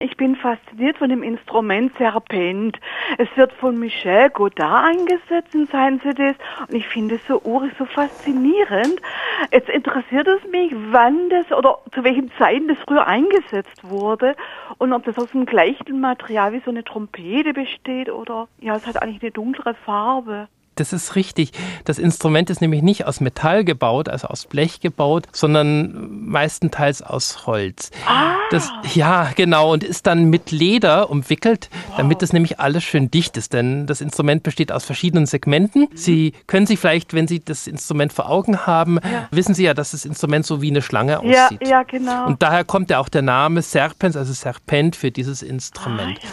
Ich bin fasziniert von dem Instrument Serpent. Es wird von Michel Godard eingesetzt in seinen CDs und ich finde es so urig, so faszinierend. Jetzt interessiert es mich, wann das oder zu welchen Zeiten das früher eingesetzt wurde und ob das aus dem gleichen Material wie so eine Trompete besteht oder ja, es hat eigentlich eine dunklere Farbe. Das ist richtig. Das Instrument ist nämlich nicht aus Metall gebaut, also aus Blech gebaut, sondern meistenteils aus Holz. Ah. Das, ja, genau, und ist dann mit Leder umwickelt, wow. damit es nämlich alles schön dicht ist. Denn das Instrument besteht aus verschiedenen Segmenten. Sie können sich vielleicht, wenn Sie das Instrument vor Augen haben, ja. wissen Sie ja, dass das Instrument so wie eine Schlange aussieht. Ja, ja genau. Und daher kommt ja auch der Name Serpens, also Serpent für dieses Instrument. Ah, ja.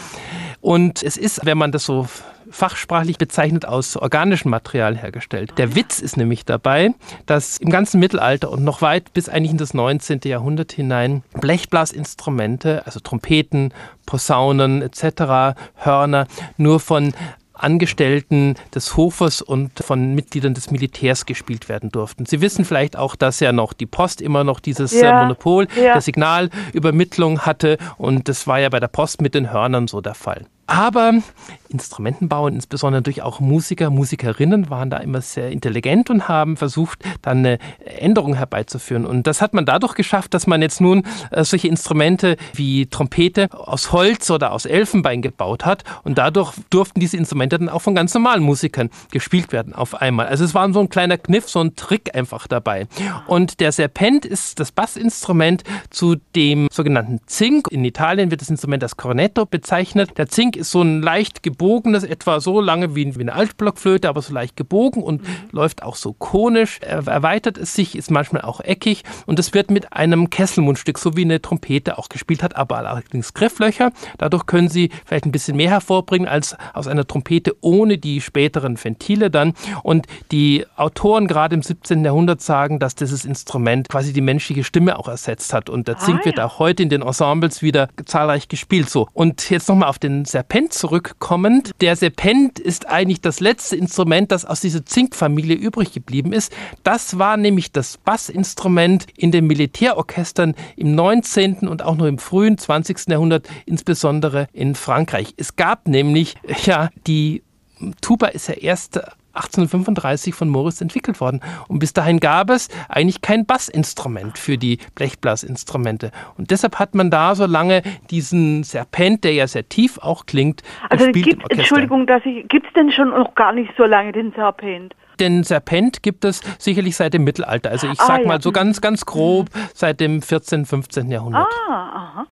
Und es ist, wenn man das so fachsprachlich bezeichnet aus organischem Material hergestellt. Der Witz ist nämlich dabei, dass im ganzen Mittelalter und noch weit bis eigentlich in das 19. Jahrhundert hinein Blechblasinstrumente, also Trompeten, Posaunen etc., Hörner, nur von Angestellten des Hofes und von Mitgliedern des Militärs gespielt werden durften. Sie wissen vielleicht auch, dass ja noch die Post immer noch dieses äh, ja, Monopol ja. der Signalübermittlung hatte und das war ja bei der Post mit den Hörnern so der Fall. Aber Instrumentenbauer, insbesondere durch auch Musiker, Musikerinnen waren da immer sehr intelligent und haben versucht, dann eine Änderung herbeizuführen. Und das hat man dadurch geschafft, dass man jetzt nun äh, solche Instrumente wie Trompete aus Holz oder aus Elfenbein gebaut hat. Und dadurch durften diese Instrumente dann auch von ganz normalen Musikern gespielt werden auf einmal. Also es war so ein kleiner Kniff, so ein Trick einfach dabei. Und der Serpent ist das Bassinstrument zu dem sogenannten Zink. In Italien wird das Instrument als Cornetto bezeichnet. Der Zink ist so ein leicht gebogenes, etwa so lange wie eine Altblockflöte, aber so leicht gebogen und mhm. läuft auch so konisch, erweitert es sich, ist manchmal auch eckig und es wird mit einem Kesselmundstück, so wie eine Trompete auch gespielt hat, aber allerdings Grifflöcher. Dadurch können Sie vielleicht ein bisschen mehr hervorbringen als aus einer Trompete ohne die späteren Ventile dann. Und die Autoren gerade im 17. Jahrhundert sagen, dass dieses Instrument quasi die menschliche Stimme auch ersetzt hat. Und der Zink ah, ja. wird auch heute in den Ensembles wieder zahlreich gespielt. So. Und jetzt nochmal auf den Serpent Serpent zurückkommend. Der Serpent ist eigentlich das letzte Instrument, das aus dieser Zinkfamilie übrig geblieben ist. Das war nämlich das Bassinstrument in den Militärorchestern im 19. und auch noch im frühen 20. Jahrhundert, insbesondere in Frankreich. Es gab nämlich, ja, die Tuba ist ja erst 1835 von Morris entwickelt worden. Und bis dahin gab es eigentlich kein Bassinstrument für die Blechblasinstrumente. Und deshalb hat man da so lange diesen Serpent, der ja sehr tief auch klingt, also gespielt gibt, Entschuldigung, dass ich, gibt es denn schon noch gar nicht so lange den Serpent? Den Serpent gibt es sicherlich seit dem Mittelalter. Also ich ah, sag ja. mal so ganz, ganz grob mhm. seit dem 14., 15. Jahrhundert. Ah, aha.